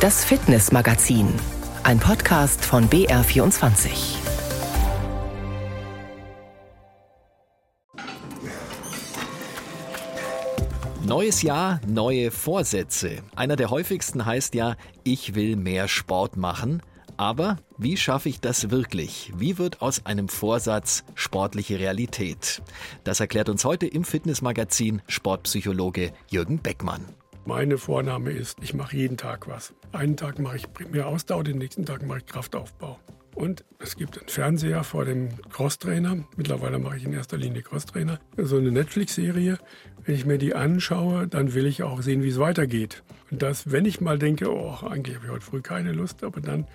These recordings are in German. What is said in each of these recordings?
Das Fitnessmagazin, ein Podcast von BR24. Neues Jahr, neue Vorsätze. Einer der häufigsten heißt ja, ich will mehr Sport machen. Aber wie schaffe ich das wirklich? Wie wird aus einem Vorsatz sportliche Realität? Das erklärt uns heute im Fitnessmagazin Sportpsychologe Jürgen Beckmann. Meine Vorname ist, ich mache jeden Tag was. Einen Tag mache ich primär Ausdauer, den nächsten Tag mache ich Kraftaufbau. Und es gibt einen Fernseher vor dem Crosstrainer. Mittlerweile mache ich in erster Linie Crosstrainer. So eine Netflix-Serie. Wenn ich mir die anschaue, dann will ich auch sehen, wie es weitergeht. Und das, wenn ich mal denke, oh, eigentlich habe ich heute früh keine Lust, aber dann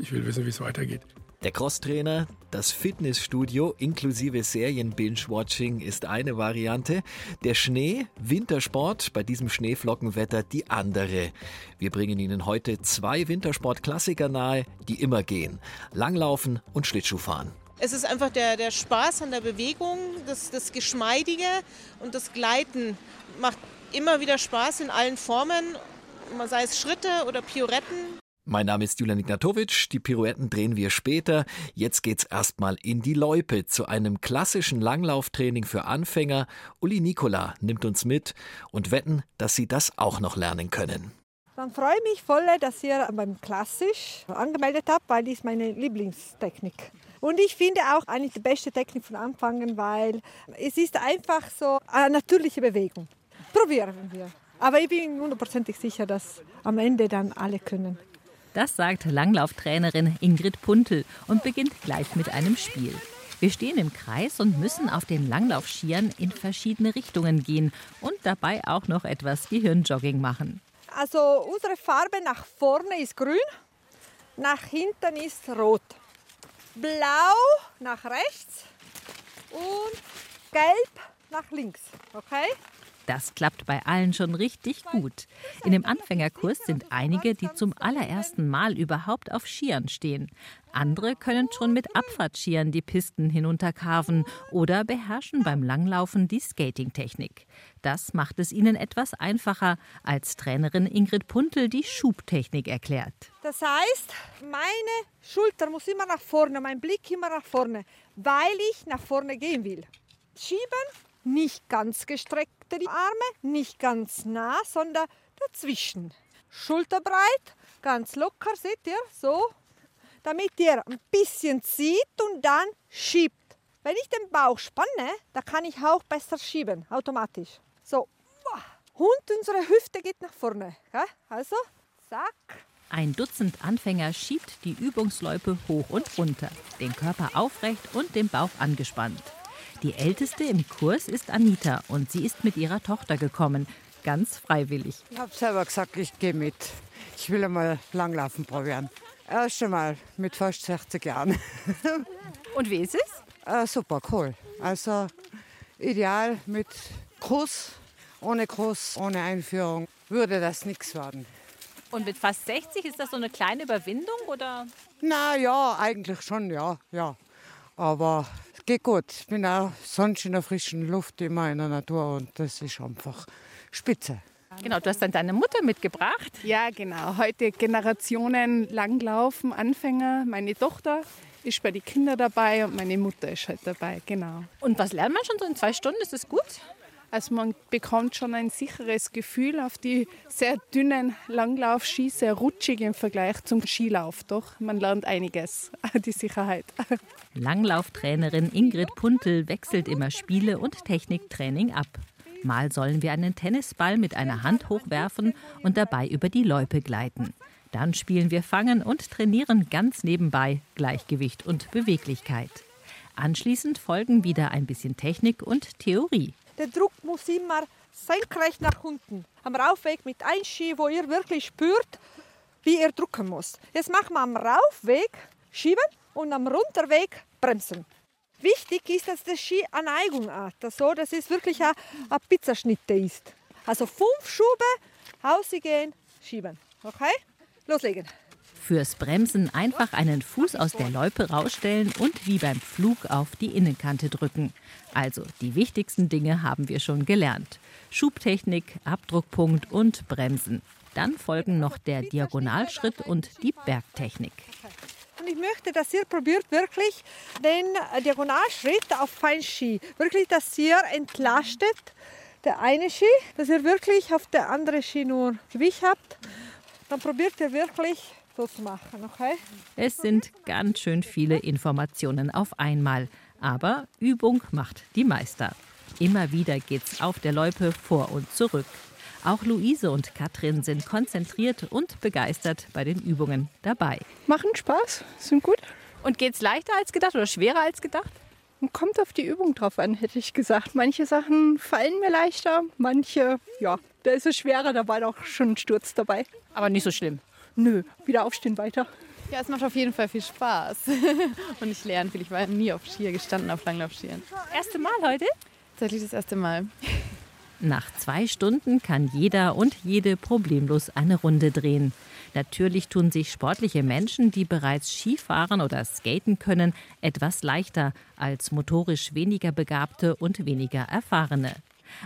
ich will wissen, wie es weitergeht. Der Crosstrainer, das Fitnessstudio inklusive Serien-Binge-Watching ist eine Variante. Der Schnee, Wintersport, bei diesem Schneeflockenwetter die andere. Wir bringen Ihnen heute zwei Wintersport-Klassiker nahe, die immer gehen. Langlaufen und Schlittschuhfahren. Es ist einfach der, der Spaß an der Bewegung, das, das Geschmeidige und das Gleiten macht immer wieder Spaß in allen Formen, sei es Schritte oder Pioretten. Mein Name ist Julian Ignatowitsch. Die Pirouetten drehen wir später. Jetzt geht's erstmal in die Loipe zu einem klassischen Langlauftraining für Anfänger. Uli Nikola nimmt uns mit und wetten, dass Sie das auch noch lernen können. Dann freue ich mich voll, dass ihr beim Klassisch angemeldet habt, weil das ist meine Lieblingstechnik. Und ich finde auch eigentlich die beste Technik von Anfangen, weil es ist einfach so eine natürliche Bewegung. Probieren wir. Aber ich bin hundertprozentig sicher, dass am Ende dann alle können. Das sagt Langlauftrainerin Ingrid Puntel und beginnt gleich mit einem Spiel. Wir stehen im Kreis und müssen auf den Langlaufskiern in verschiedene Richtungen gehen und dabei auch noch etwas Gehirnjogging machen. Also unsere Farbe nach vorne ist grün, nach hinten ist rot. Blau nach rechts und gelb nach links. Okay? Das klappt bei allen schon richtig gut. In dem Anfängerkurs sind einige, die zum allerersten Mal überhaupt auf Skiern stehen. Andere können schon mit Abfahrtskiern die Pisten hinunterkarven oder beherrschen beim Langlaufen die Skatingtechnik. Das macht es ihnen etwas einfacher, als Trainerin Ingrid Puntel die Schubtechnik erklärt. Das heißt, meine Schulter muss immer nach vorne, mein Blick immer nach vorne, weil ich nach vorne gehen will. Schieben, nicht ganz gestreckt die Arme, nicht ganz nah, sondern dazwischen. Schulterbreit, ganz locker, seht ihr, so, damit ihr ein bisschen zieht und dann schiebt. Wenn ich den Bauch spanne, dann kann ich auch besser schieben, automatisch. So, und unsere Hüfte geht nach vorne. Also, zack. Ein Dutzend Anfänger schiebt die Übungsloipe hoch und runter, den Körper aufrecht und den Bauch angespannt. Die älteste im Kurs ist Anita und sie ist mit ihrer Tochter gekommen, ganz freiwillig. Ich habe selber gesagt, ich gehe mit. Ich will einmal Langlaufen probieren. Erst einmal mit fast 60 Jahren. Und wie ist es? Äh, super, cool. Also ideal mit Kurs, ohne Kurs, ohne Einführung würde das nichts werden. Und mit fast 60 ist das so eine kleine Überwindung oder? Na ja, eigentlich schon, ja, ja. Aber geht gut. Ich bin auch sonst in der frischen Luft immer in der Natur und das ist einfach spitze. Genau, du hast dann deine Mutter mitgebracht. Ja, genau. Heute Generationen Langlaufen, Anfänger. Meine Tochter ist bei den Kindern dabei und meine Mutter ist halt dabei, genau. Und was lernt man schon so in zwei Stunden? Ist das gut? Also man bekommt schon ein sicheres Gefühl auf die sehr dünnen Langlaufski, sehr rutschig im Vergleich zum Skilauf. Doch man lernt einiges, die Sicherheit. Langlauftrainerin Ingrid Puntel wechselt immer Spiele und Techniktraining ab. Mal sollen wir einen Tennisball mit einer Hand hochwerfen und dabei über die Loipe gleiten. Dann spielen wir Fangen und trainieren ganz nebenbei Gleichgewicht und Beweglichkeit. Anschließend folgen wieder ein bisschen Technik und Theorie. Der Druck muss immer senkrecht nach unten. Am Raufweg mit einem Ski, wo ihr wirklich spürt, wie ihr drücken muss. Jetzt machen wir am Raufweg schieben und am Runterweg bremsen. Wichtig ist, dass der Ski eine Neigung hat, so dass es wirklich ein, ein Pizzaschnitte ist. Also fünf Schube, rausgehen, schieben. Okay? Loslegen. Fürs Bremsen einfach einen Fuß aus der Loipe rausstellen und wie beim Flug auf die Innenkante drücken. Also die wichtigsten Dinge haben wir schon gelernt. Schubtechnik, Abdruckpunkt und Bremsen. Dann folgen noch der Diagonalschritt und die Bergtechnik. Und ich möchte, dass ihr probiert wirklich den Diagonalschritt auf Feinski. Wirklich, dass ihr entlastet der eine Ski, dass ihr wirklich auf der anderen Ski nur Gewicht habt. Dann probiert ihr wirklich so zu machen, okay? Es sind ganz schön viele Informationen auf einmal. Aber Übung macht die Meister. Immer wieder geht's auf der Loipe vor und zurück. Auch Luise und Katrin sind konzentriert und begeistert bei den Übungen dabei. Machen Spaß, sind gut. Und geht's leichter als gedacht oder schwerer als gedacht? Kommt auf die Übung drauf an, hätte ich gesagt. Manche Sachen fallen mir leichter, manche, ja, da ist es schwerer, da war doch schon ein Sturz dabei. Aber nicht so schlimm. Nö, wieder aufstehen weiter. Ja, es macht auf jeden Fall viel Spaß. Und ich lerne viel. Ich war nie auf Skier gestanden, auf Langlaufskiern. Erste Mal heute? Tatsächlich das erste Mal. Nach zwei Stunden kann jeder und jede problemlos eine Runde drehen. Natürlich tun sich sportliche Menschen, die bereits Skifahren oder Skaten können, etwas leichter als motorisch weniger begabte und weniger erfahrene.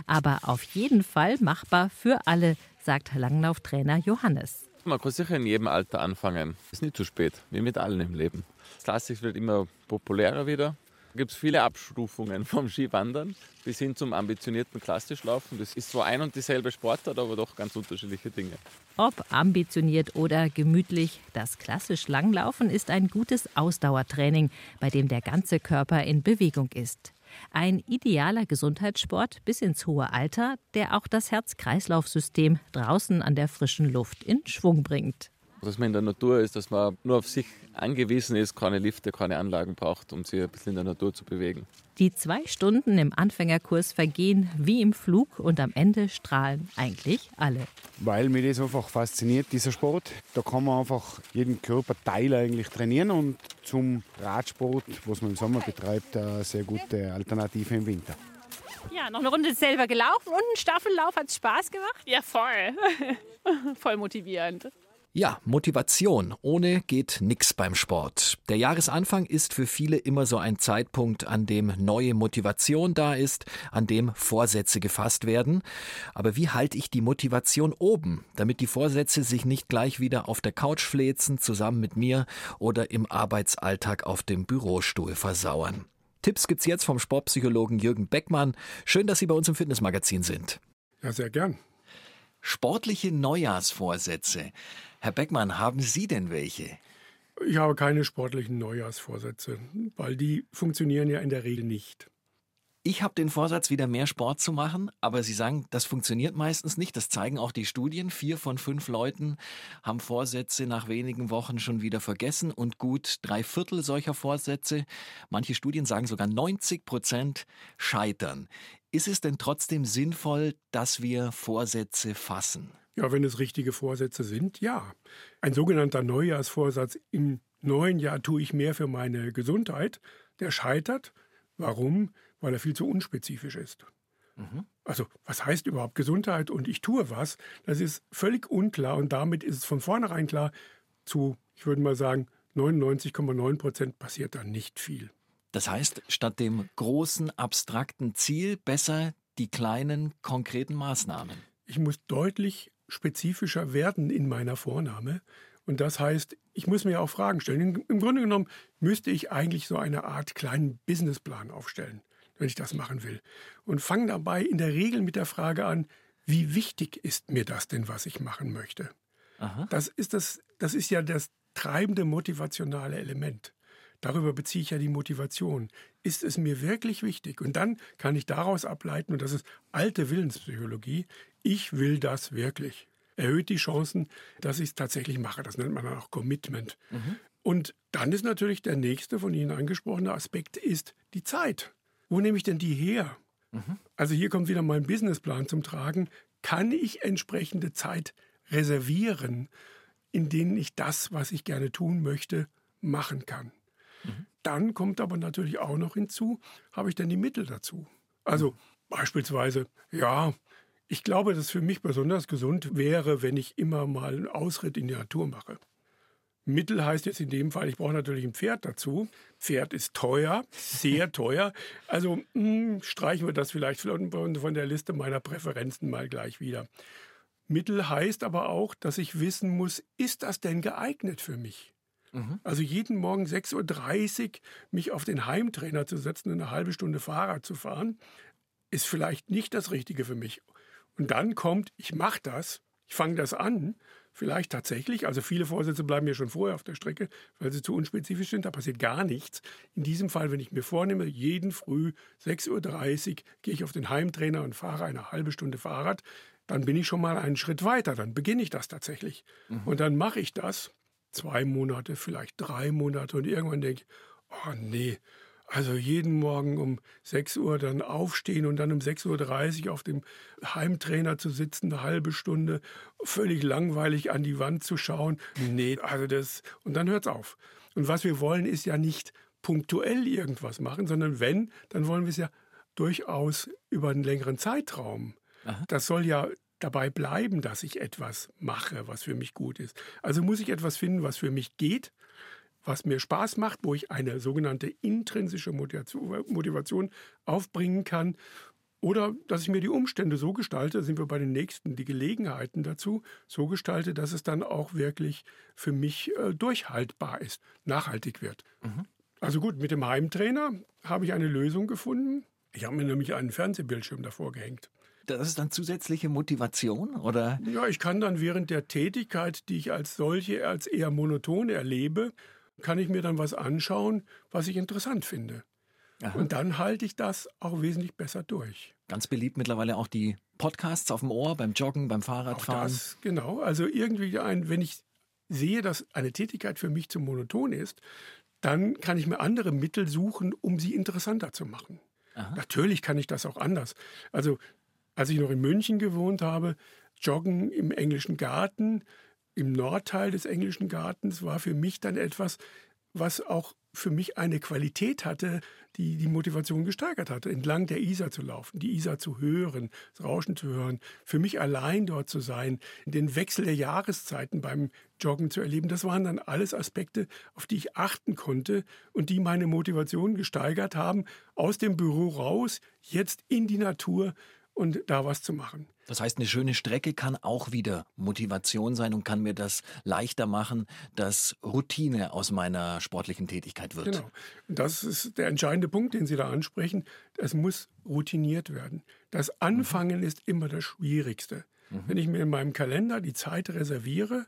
Aber auf jeden Fall machbar für alle, sagt Langlauftrainer Johannes. Man kann sicher in jedem Alter anfangen. Ist nicht zu spät, wie mit allen im Leben. Klassik wird immer populärer wieder. Da gibt es viele Abstufungen vom Skiwandern bis hin zum ambitionierten Klassischlaufen. Das ist so ein und dieselbe Sportart, aber doch ganz unterschiedliche Dinge. Ob ambitioniert oder gemütlich, das klassisch Langlaufen ist ein gutes Ausdauertraining, bei dem der ganze Körper in Bewegung ist. Ein idealer Gesundheitssport bis ins hohe Alter, der auch das Herz-Kreislauf-System draußen an der frischen Luft in Schwung bringt. Dass man in der Natur ist, dass man nur auf sich angewiesen ist, keine Lifte, keine Anlagen braucht, um sich ein bisschen in der Natur zu bewegen. Die zwei Stunden im Anfängerkurs vergehen wie im Flug und am Ende strahlen eigentlich alle. Weil mich das einfach fasziniert, dieser Sport. Da kann man einfach jeden Körperteil eigentlich trainieren und zum Radsport, was man im Sommer betreibt, eine sehr gute Alternative im Winter. Ja, noch eine Runde selber gelaufen und ein Staffellauf hat Spaß gemacht? Ja, voll. voll motivierend. Ja, Motivation. Ohne geht nix beim Sport. Der Jahresanfang ist für viele immer so ein Zeitpunkt, an dem neue Motivation da ist, an dem Vorsätze gefasst werden. Aber wie halte ich die Motivation oben, damit die Vorsätze sich nicht gleich wieder auf der Couch fläzen, zusammen mit mir oder im Arbeitsalltag auf dem Bürostuhl versauern? Tipps gibt's jetzt vom Sportpsychologen Jürgen Beckmann. Schön, dass Sie bei uns im Fitnessmagazin sind. Ja, sehr gern. Sportliche Neujahrsvorsätze. Herr Beckmann, haben Sie denn welche? Ich habe keine sportlichen Neujahrsvorsätze, weil die funktionieren ja in der Regel nicht. Ich habe den Vorsatz, wieder mehr Sport zu machen, aber Sie sagen, das funktioniert meistens nicht. Das zeigen auch die Studien. Vier von fünf Leuten haben Vorsätze nach wenigen Wochen schon wieder vergessen und gut drei Viertel solcher Vorsätze, manche Studien sagen sogar 90 Prozent, scheitern. Ist es denn trotzdem sinnvoll, dass wir Vorsätze fassen? Ja, wenn es richtige Vorsätze sind, ja. Ein sogenannter Neujahrsvorsatz, im neuen Jahr tue ich mehr für meine Gesundheit, der scheitert. Warum? Weil er viel zu unspezifisch ist. Mhm. Also, was heißt überhaupt Gesundheit und ich tue was? Das ist völlig unklar und damit ist es von vornherein klar, zu, ich würde mal sagen, 99,9 Prozent passiert da nicht viel. Das heißt, statt dem großen, abstrakten Ziel besser die kleinen, konkreten Maßnahmen. Ich muss deutlich spezifischer werden in meiner Vornahme. Und das heißt, ich muss mir auch Fragen stellen. Im Grunde genommen müsste ich eigentlich so eine Art kleinen Businessplan aufstellen, wenn ich das machen will. Und fange dabei in der Regel mit der Frage an, wie wichtig ist mir das denn, was ich machen möchte? Aha. Das, ist das, das ist ja das treibende motivationale Element. Darüber beziehe ich ja die Motivation. Ist es mir wirklich wichtig? Und dann kann ich daraus ableiten, und das ist alte Willenspsychologie, ich will das wirklich. Erhöht die Chancen, dass ich es tatsächlich mache. Das nennt man dann auch Commitment. Mhm. Und dann ist natürlich der nächste von Ihnen angesprochene Aspekt ist die Zeit. Wo nehme ich denn die her? Mhm. Also hier kommt wieder mein Businessplan zum Tragen. Kann ich entsprechende Zeit reservieren, in denen ich das, was ich gerne tun möchte, machen kann? Dann kommt aber natürlich auch noch hinzu, habe ich denn die Mittel dazu? Also beispielsweise, ja, ich glaube, dass für mich besonders gesund wäre, wenn ich immer mal einen Ausritt in die Natur mache. Mittel heißt jetzt in dem Fall, ich brauche natürlich ein Pferd dazu. Pferd ist teuer, sehr teuer. Also mh, hm, streichen wir das vielleicht von der Liste meiner Präferenzen mal gleich wieder. Mittel heißt aber auch, dass ich wissen muss, ist das denn geeignet für mich? Mhm. Also jeden Morgen 6.30 Uhr mich auf den Heimtrainer zu setzen und eine halbe Stunde Fahrrad zu fahren, ist vielleicht nicht das Richtige für mich. Und dann kommt, ich mache das, ich fange das an, vielleicht tatsächlich, also viele Vorsätze bleiben mir schon vorher auf der Strecke, weil sie zu unspezifisch sind, da passiert gar nichts. In diesem Fall, wenn ich mir vornehme, jeden Früh 6.30 Uhr gehe ich auf den Heimtrainer und fahre eine halbe Stunde Fahrrad, dann bin ich schon mal einen Schritt weiter, dann beginne ich das tatsächlich. Mhm. Und dann mache ich das zwei Monate, vielleicht drei Monate und irgendwann denke ich, oh nee, also jeden Morgen um 6 Uhr dann aufstehen und dann um 6.30 Uhr auf dem Heimtrainer zu sitzen, eine halbe Stunde, völlig langweilig an die Wand zu schauen. Nee, also das, und dann hört es auf. Und was wir wollen, ist ja nicht punktuell irgendwas machen, sondern wenn, dann wollen wir es ja durchaus über einen längeren Zeitraum. Aha. Das soll ja dabei bleiben, dass ich etwas mache, was für mich gut ist. Also muss ich etwas finden, was für mich geht, was mir Spaß macht, wo ich eine sogenannte intrinsische Motivation aufbringen kann. Oder dass ich mir die Umstände so gestalte, sind wir bei den nächsten, die Gelegenheiten dazu, so gestalte, dass es dann auch wirklich für mich äh, durchhaltbar ist, nachhaltig wird. Mhm. Also gut, mit dem Heimtrainer habe ich eine Lösung gefunden. Ich habe mir nämlich einen Fernsehbildschirm davor gehängt. Das ist dann zusätzliche Motivation, oder? Ja, ich kann dann während der Tätigkeit, die ich als solche als eher monoton erlebe, kann ich mir dann was anschauen, was ich interessant finde. Aha. Und dann halte ich das auch wesentlich besser durch. Ganz beliebt mittlerweile auch die Podcasts auf dem Ohr, beim Joggen, beim Fahrradfahren. Auch das, genau. Also irgendwie ein, wenn ich sehe, dass eine Tätigkeit für mich zu monoton ist, dann kann ich mir andere Mittel suchen, um sie interessanter zu machen. Aha. Natürlich kann ich das auch anders. Also als ich noch in München gewohnt habe, Joggen im englischen Garten im Nordteil des englischen Gartens war für mich dann etwas, was auch für mich eine Qualität hatte, die die Motivation gesteigert hatte, entlang der Isar zu laufen, die Isar zu hören, das Rauschen zu hören, für mich allein dort zu sein, den Wechsel der Jahreszeiten beim Joggen zu erleben. Das waren dann alles Aspekte, auf die ich achten konnte und die meine Motivation gesteigert haben, aus dem Büro raus, jetzt in die Natur und da was zu machen. Das heißt, eine schöne Strecke kann auch wieder Motivation sein und kann mir das leichter machen, dass Routine aus meiner sportlichen Tätigkeit wird. Genau. Das ist der entscheidende Punkt, den Sie da ansprechen. Es muss routiniert werden. Das Anfangen mhm. ist immer das Schwierigste. Mhm. Wenn ich mir in meinem Kalender die Zeit reserviere,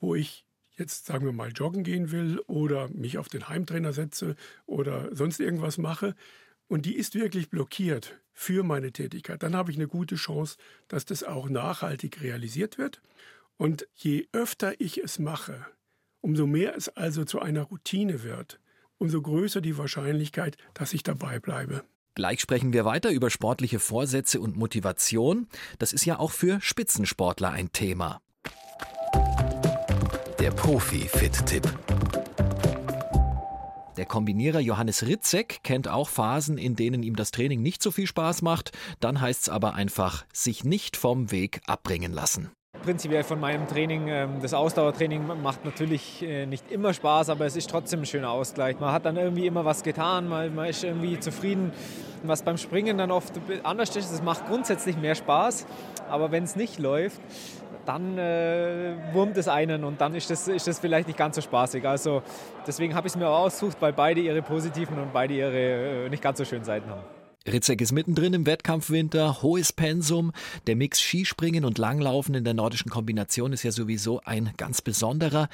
wo ich jetzt sagen wir mal joggen gehen will oder mich auf den Heimtrainer setze oder sonst irgendwas mache, und die ist wirklich blockiert für meine Tätigkeit, dann habe ich eine gute Chance, dass das auch nachhaltig realisiert wird. Und je öfter ich es mache, umso mehr es also zu einer Routine wird, umso größer die Wahrscheinlichkeit, dass ich dabei bleibe. Gleich sprechen wir weiter über sportliche Vorsätze und Motivation. Das ist ja auch für Spitzensportler ein Thema. Der Profi-Fit-Tipp. Der Kombinierer Johannes Ritzek kennt auch Phasen, in denen ihm das Training nicht so viel Spaß macht. Dann heißt es aber einfach, sich nicht vom Weg abbringen lassen prinzipiell von meinem Training. Ähm, das Ausdauertraining macht natürlich äh, nicht immer Spaß, aber es ist trotzdem ein schöner Ausgleich. Man hat dann irgendwie immer was getan, man ist irgendwie zufrieden. Was beim Springen dann oft anders ist, es macht grundsätzlich mehr Spaß, aber wenn es nicht läuft, dann äh, wurmt es einen und dann ist das, ist das vielleicht nicht ganz so spaßig. Also deswegen habe ich es mir auch ausgesucht, weil beide ihre positiven und beide ihre äh, nicht ganz so schönen Seiten haben. Ritzek ist mittendrin im Wettkampfwinter, hohes Pensum. Der Mix Skispringen und Langlaufen in der nordischen Kombination ist ja sowieso ein ganz besonderer.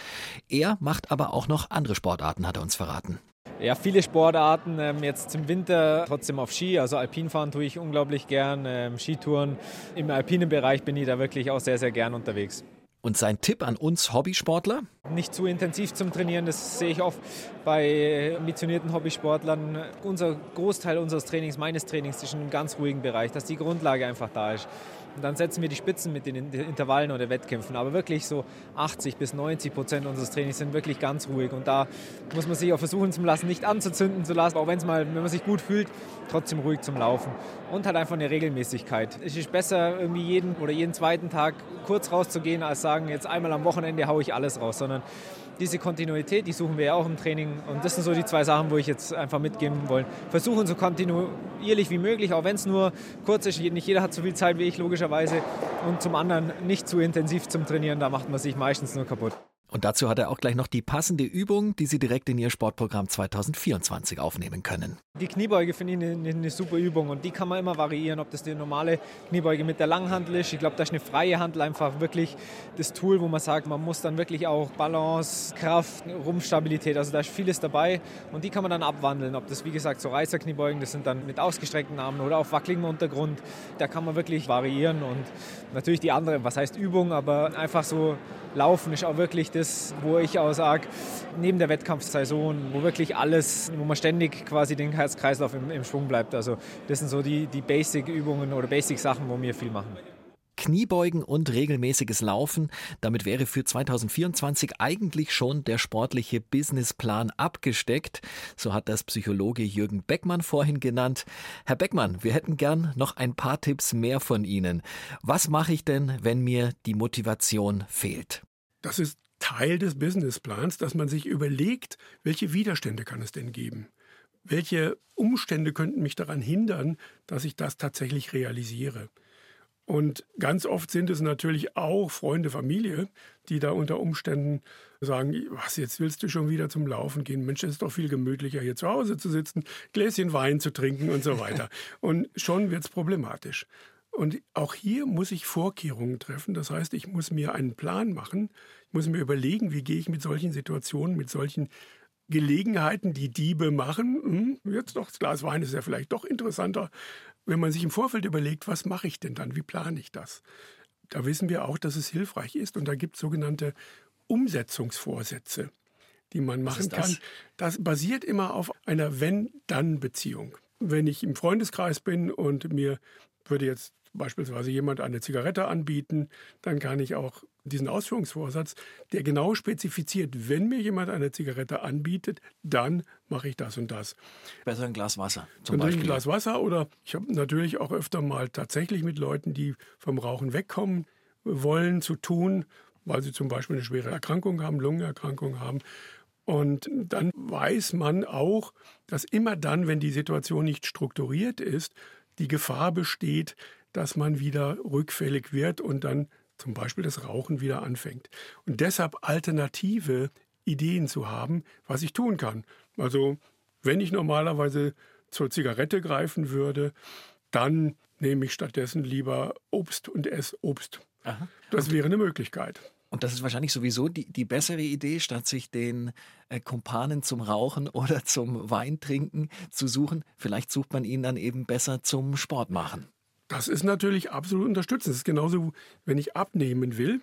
Er macht aber auch noch andere Sportarten, hat er uns verraten. Ja, viele Sportarten. Ähm, jetzt im Winter trotzdem auf Ski. Also Alpinfahren tue ich unglaublich gern. Ähm, Skitouren. Im alpinen Bereich bin ich da wirklich auch sehr, sehr gern unterwegs. Und sein Tipp an uns Hobbysportler? Nicht zu intensiv zum Trainieren, das sehe ich oft bei ambitionierten Hobbysportlern. Unser Großteil unseres Trainings, meines Trainings, ist in einem ganz ruhigen Bereich, dass die Grundlage einfach da ist. Und dann setzen wir die Spitzen mit den Intervallen oder Wettkämpfen. Aber wirklich so 80 bis 90 Prozent unseres Trainings sind wirklich ganz ruhig. Und da muss man sich auch versuchen zu lassen, nicht anzuzünden zu lassen, auch wenn es mal, wenn man sich gut fühlt, trotzdem ruhig zum Laufen. Und halt einfach eine Regelmäßigkeit. Es ist besser, irgendwie jeden oder jeden zweiten Tag kurz rauszugehen, als sagen, jetzt einmal am Wochenende haue ich alles raus, sondern diese Kontinuität, die suchen wir ja auch im Training. Und das sind so die zwei Sachen, wo ich jetzt einfach mitgeben wollen. Versuchen so kontinuierlich wie möglich, auch wenn es nur kurz ist. Nicht jeder hat so viel Zeit wie ich, logischerweise logischerweise. Und zum anderen nicht zu intensiv zum Trainieren, da macht man sich meistens nur kaputt. Und dazu hat er auch gleich noch die passende Übung, die Sie direkt in Ihr Sportprogramm 2024 aufnehmen können. Die Kniebeuge finde ich eine, eine, super Übung und die kann man immer variieren, ob das die normale Kniebeuge mit der Langhantel ist. Ich glaube, da ist eine freie Handel einfach wirklich das Tool, wo man sagt, man muss dann wirklich auch Balance, Kraft, Rumpfstabilität, also da ist vieles dabei und die kann man dann abwandeln. Ob das wie gesagt so Reißerkniebeugen, das sind dann mit ausgestreckten Armen oder auf wackeligem Untergrund, da kann man wirklich variieren und natürlich die andere, was heißt Übung, aber einfach so Laufen ist auch wirklich das, wo ich auch sage, neben der Wettkampfsaison, wo wirklich alles, wo man ständig quasi den Herz-Kreislauf im, im Schwung bleibt. Also das sind so die, die Basic-Übungen oder Basic-Sachen, wo wir viel machen. Kniebeugen und regelmäßiges Laufen. Damit wäre für 2024 eigentlich schon der sportliche Businessplan abgesteckt. So hat das Psychologe Jürgen Beckmann vorhin genannt. Herr Beckmann, wir hätten gern noch ein paar Tipps mehr von Ihnen. Was mache ich denn, wenn mir die Motivation fehlt? Das ist Teil des Businessplans, dass man sich überlegt, welche Widerstände kann es denn geben? Welche Umstände könnten mich daran hindern, dass ich das tatsächlich realisiere? Und ganz oft sind es natürlich auch Freunde, Familie, die da unter Umständen sagen, was, jetzt willst du schon wieder zum Laufen gehen? Mensch, es ist doch viel gemütlicher, hier zu Hause zu sitzen, Gläschen Wein zu trinken und so weiter. und schon wird es problematisch. Und auch hier muss ich Vorkehrungen treffen. Das heißt, ich muss mir einen Plan machen. Ich muss mir überlegen, wie gehe ich mit solchen Situationen, mit solchen Gelegenheiten, die Diebe machen. Hm, jetzt doch, das Glas Wein ist ja vielleicht doch interessanter wenn man sich im Vorfeld überlegt, was mache ich denn dann, wie plane ich das, da wissen wir auch, dass es hilfreich ist und da gibt es sogenannte Umsetzungsvorsätze, die man machen das? kann. Das basiert immer auf einer Wenn-Dann-Beziehung. Wenn ich im Freundeskreis bin und mir würde jetzt beispielsweise jemand eine Zigarette anbieten, dann kann ich auch diesen Ausführungsvorsatz, der genau spezifiziert, wenn mir jemand eine Zigarette anbietet, dann mache ich das und das. Besser ein Glas Wasser zum Beispiel. Ein Glas Wasser oder ich habe natürlich auch öfter mal tatsächlich mit Leuten, die vom Rauchen wegkommen wollen, zu tun, weil sie zum Beispiel eine schwere Erkrankung haben, Lungenerkrankung haben. Und dann weiß man auch, dass immer dann, wenn die Situation nicht strukturiert ist, die Gefahr besteht, dass man wieder rückfällig wird und dann zum Beispiel das Rauchen wieder anfängt. Und deshalb alternative Ideen zu haben, was ich tun kann. Also wenn ich normalerweise zur Zigarette greifen würde, dann nehme ich stattdessen lieber Obst und esse Obst. Aha. Das wäre eine Möglichkeit. Und das ist wahrscheinlich sowieso die, die bessere Idee, statt sich den äh, Kumpanen zum Rauchen oder zum Weintrinken zu suchen. Vielleicht sucht man ihn dann eben besser zum Sport machen. Das ist natürlich absolut unterstützend. Das ist genauso, wenn ich abnehmen will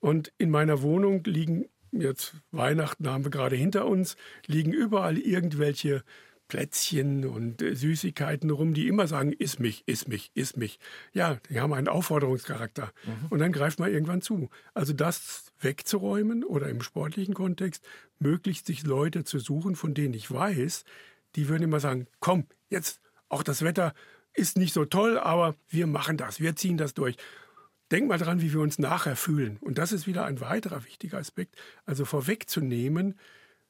und in meiner Wohnung liegen, jetzt Weihnachten haben wir gerade hinter uns, liegen überall irgendwelche Plätzchen und äh, Süßigkeiten rum, die immer sagen, iss mich, iss mich, iss mich. Ja, die haben einen Aufforderungscharakter. Mhm. Und dann greift man irgendwann zu. Also das wegzuräumen oder im sportlichen Kontext möglichst sich Leute zu suchen, von denen ich weiß, die würden immer sagen, komm, jetzt auch das Wetter ist nicht so toll, aber wir machen das, wir ziehen das durch. Denk mal dran, wie wir uns nachher fühlen. Und das ist wieder ein weiterer wichtiger Aspekt. Also vorwegzunehmen,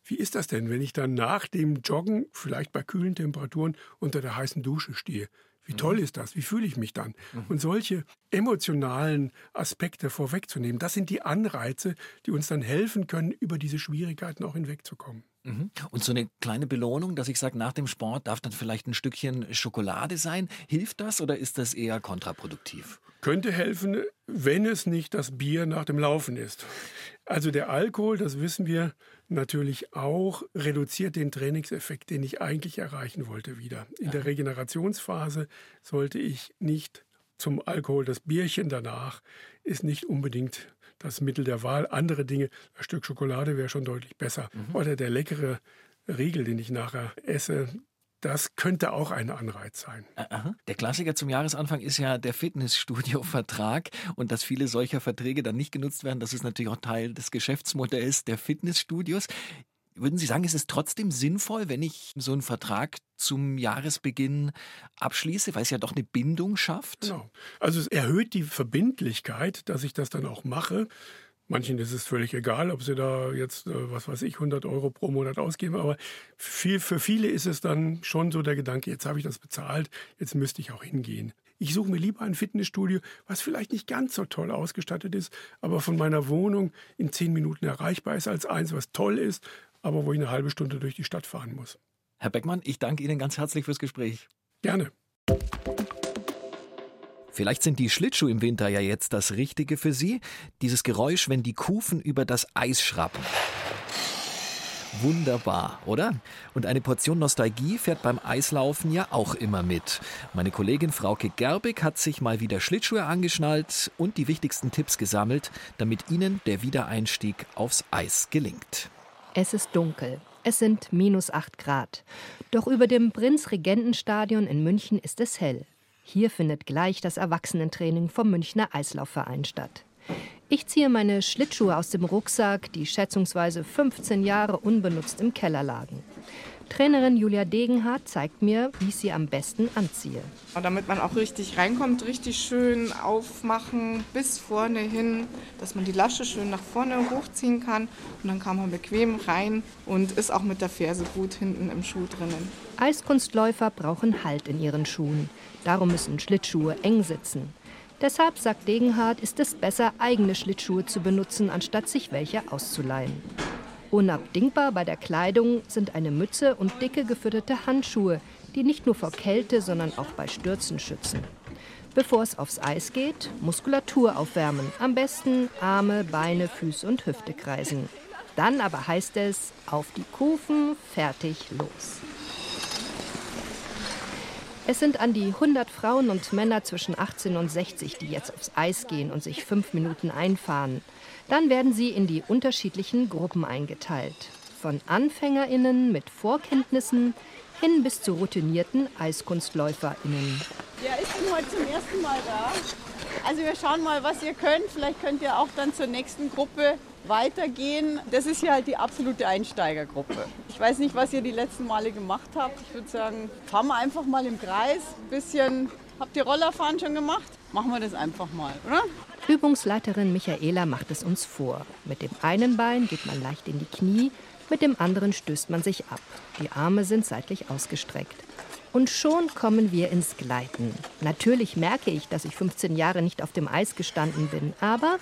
wie ist das denn, wenn ich dann nach dem Joggen, vielleicht bei kühlen Temperaturen, unter der heißen Dusche stehe? Wie toll mhm. ist das? Wie fühle ich mich dann? Mhm. Und solche emotionalen Aspekte vorwegzunehmen, das sind die Anreize, die uns dann helfen können, über diese Schwierigkeiten auch hinwegzukommen. Mhm. Und so eine kleine Belohnung, dass ich sage, nach dem Sport darf dann vielleicht ein Stückchen Schokolade sein. Hilft das oder ist das eher kontraproduktiv? Könnte helfen, wenn es nicht das Bier nach dem Laufen ist. Also der Alkohol, das wissen wir natürlich auch, reduziert den Trainingseffekt, den ich eigentlich erreichen wollte wieder. In der Regenerationsphase sollte ich nicht zum Alkohol, das Bierchen danach ist nicht unbedingt das Mittel der Wahl. Andere Dinge, ein Stück Schokolade wäre schon deutlich besser. Mhm. Oder der leckere Riegel, den ich nachher esse, das könnte auch ein Anreiz sein. Aha. Der Klassiker zum Jahresanfang ist ja der Fitnessstudio-Vertrag und dass viele solcher Verträge dann nicht genutzt werden, das ist natürlich auch Teil des Geschäftsmodells der Fitnessstudios. Würden Sie sagen, ist es trotzdem sinnvoll, wenn ich so einen Vertrag zum Jahresbeginn abschließe, weil es ja doch eine Bindung schafft? Genau. Also es erhöht die Verbindlichkeit, dass ich das dann auch mache. Manchen ist es völlig egal, ob sie da jetzt, äh, was weiß ich, 100 Euro pro Monat ausgeben. Aber viel, für viele ist es dann schon so der Gedanke, jetzt habe ich das bezahlt, jetzt müsste ich auch hingehen. Ich suche mir lieber ein Fitnessstudio, was vielleicht nicht ganz so toll ausgestattet ist, aber von meiner Wohnung in zehn Minuten erreichbar ist, als eins, was toll ist, aber wo ich eine halbe Stunde durch die Stadt fahren muss. Herr Beckmann, ich danke Ihnen ganz herzlich fürs Gespräch. Gerne. Vielleicht sind die Schlittschuhe im Winter ja jetzt das Richtige für Sie. Dieses Geräusch, wenn die Kufen über das Eis schrappen. Wunderbar, oder? Und eine Portion Nostalgie fährt beim Eislaufen ja auch immer mit. Meine Kollegin Frauke Gerbig hat sich mal wieder Schlittschuhe angeschnallt und die wichtigsten Tipps gesammelt, damit Ihnen der Wiedereinstieg aufs Eis gelingt. Es ist dunkel. Es sind minus 8 Grad. Doch über dem Prinz-Regenten-Stadion in München ist es hell. Hier findet gleich das Erwachsenentraining vom Münchner Eislaufverein statt. Ich ziehe meine Schlittschuhe aus dem Rucksack, die schätzungsweise 15 Jahre unbenutzt im Keller lagen. Trainerin Julia Degenhardt zeigt mir, wie ich sie am besten anziehe. Damit man auch richtig reinkommt, richtig schön aufmachen bis vorne hin, dass man die Lasche schön nach vorne hochziehen kann und dann kann man bequem rein und ist auch mit der Ferse gut hinten im Schuh drinnen. Eiskunstläufer brauchen Halt in ihren Schuhen. Darum müssen Schlittschuhe eng sitzen. Deshalb, sagt Degenhardt, ist es besser, eigene Schlittschuhe zu benutzen, anstatt sich welche auszuleihen. Unabdingbar bei der Kleidung sind eine Mütze und dicke gefütterte Handschuhe, die nicht nur vor Kälte, sondern auch bei Stürzen schützen. Bevor es aufs Eis geht, Muskulatur aufwärmen. Am besten Arme, Beine, Füße und Hüfte kreisen. Dann aber heißt es, auf die Kufen, fertig, los. Es sind an die 100 Frauen und Männer zwischen 18 und 60, die jetzt aufs Eis gehen und sich fünf Minuten einfahren. Dann werden sie in die unterschiedlichen Gruppen eingeteilt. Von AnfängerInnen mit Vorkenntnissen hin bis zu routinierten EiskunstläuferInnen. Ja, ich bin heute zum ersten Mal da. Also wir schauen mal, was ihr könnt. Vielleicht könnt ihr auch dann zur nächsten Gruppe weitergehen. Das ist hier halt die absolute Einsteigergruppe. Ich weiß nicht, was ihr die letzten Male gemacht habt. Ich würde sagen, fahren wir einfach mal im Kreis. Ein bisschen, habt ihr Rollerfahren schon gemacht? Machen wir das einfach mal, oder? Übungsleiterin Michaela macht es uns vor. Mit dem einen Bein geht man leicht in die Knie, mit dem anderen stößt man sich ab. Die Arme sind seitlich ausgestreckt. Und schon kommen wir ins Gleiten. Natürlich merke ich, dass ich 15 Jahre nicht auf dem Eis gestanden bin, aber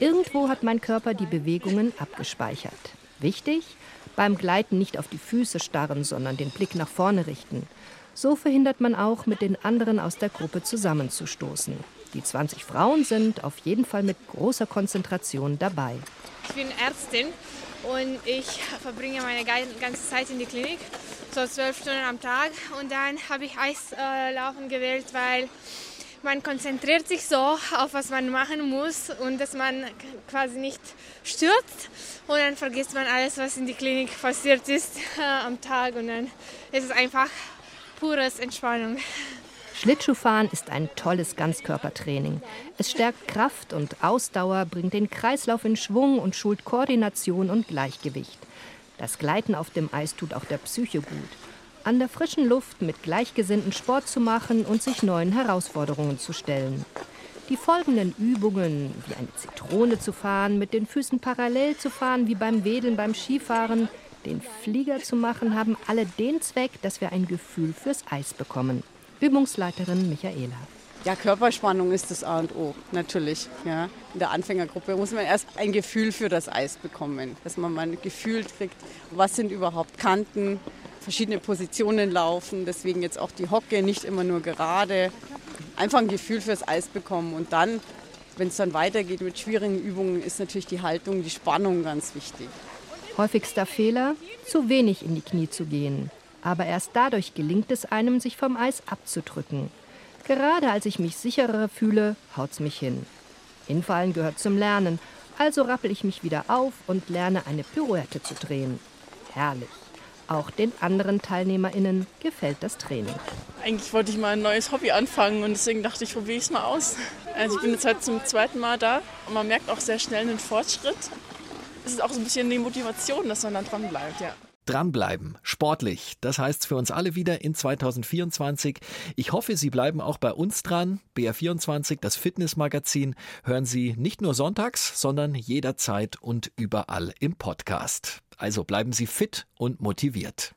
irgendwo hat mein Körper die Bewegungen abgespeichert. Wichtig, beim Gleiten nicht auf die Füße starren, sondern den Blick nach vorne richten. So verhindert man auch, mit den anderen aus der Gruppe zusammenzustoßen. Die 20 Frauen sind auf jeden Fall mit großer Konzentration dabei. Ich bin Ärztin und ich verbringe meine ganze Zeit in der Klinik, so zwölf Stunden am Tag. Und dann habe ich Eislaufen gewählt, weil man konzentriert sich so auf was man machen muss und dass man quasi nicht stürzt und dann vergisst man alles, was in der Klinik passiert ist äh, am Tag und dann ist es einfach pures Entspannung. Schlittschuhfahren ist ein tolles Ganzkörpertraining. Es stärkt Kraft und Ausdauer, bringt den Kreislauf in Schwung und schult Koordination und Gleichgewicht. Das Gleiten auf dem Eis tut auch der Psyche gut. An der frischen Luft mit Gleichgesinnten Sport zu machen und sich neuen Herausforderungen zu stellen. Die folgenden Übungen, wie eine Zitrone zu fahren, mit den Füßen parallel zu fahren, wie beim Wedeln beim Skifahren, den Flieger zu machen, haben alle den Zweck, dass wir ein Gefühl fürs Eis bekommen. Übungsleiterin Michaela. Ja, Körperspannung ist das A und O, natürlich. Ja. In der Anfängergruppe muss man erst ein Gefühl für das Eis bekommen, dass man mal ein Gefühl kriegt, was sind überhaupt Kanten, verschiedene Positionen laufen, deswegen jetzt auch die Hocke, nicht immer nur gerade. Einfach ein Gefühl fürs Eis bekommen und dann, wenn es dann weitergeht mit schwierigen Übungen, ist natürlich die Haltung, die Spannung ganz wichtig. Häufigster Fehler, zu wenig in die Knie zu gehen aber erst dadurch gelingt es einem, sich vom Eis abzudrücken. Gerade als ich mich sicherer fühle, haut's mich hin. Hinfallen gehört zum Lernen, also rappel ich mich wieder auf und lerne eine Pirouette zu drehen. Herrlich. Auch den anderen TeilnehmerInnen gefällt das Training. Eigentlich wollte ich mal ein neues Hobby anfangen und deswegen dachte ich, probiere ich es mal aus. Also ich bin jetzt halt zum zweiten Mal da und man merkt auch sehr schnell einen Fortschritt. Es ist auch so ein bisschen die Motivation, dass man dann dran bleibt, ja. Dranbleiben, sportlich, das heißt für uns alle wieder in 2024. Ich hoffe, Sie bleiben auch bei uns dran. BR24, das Fitnessmagazin, hören Sie nicht nur sonntags, sondern jederzeit und überall im Podcast. Also bleiben Sie fit und motiviert.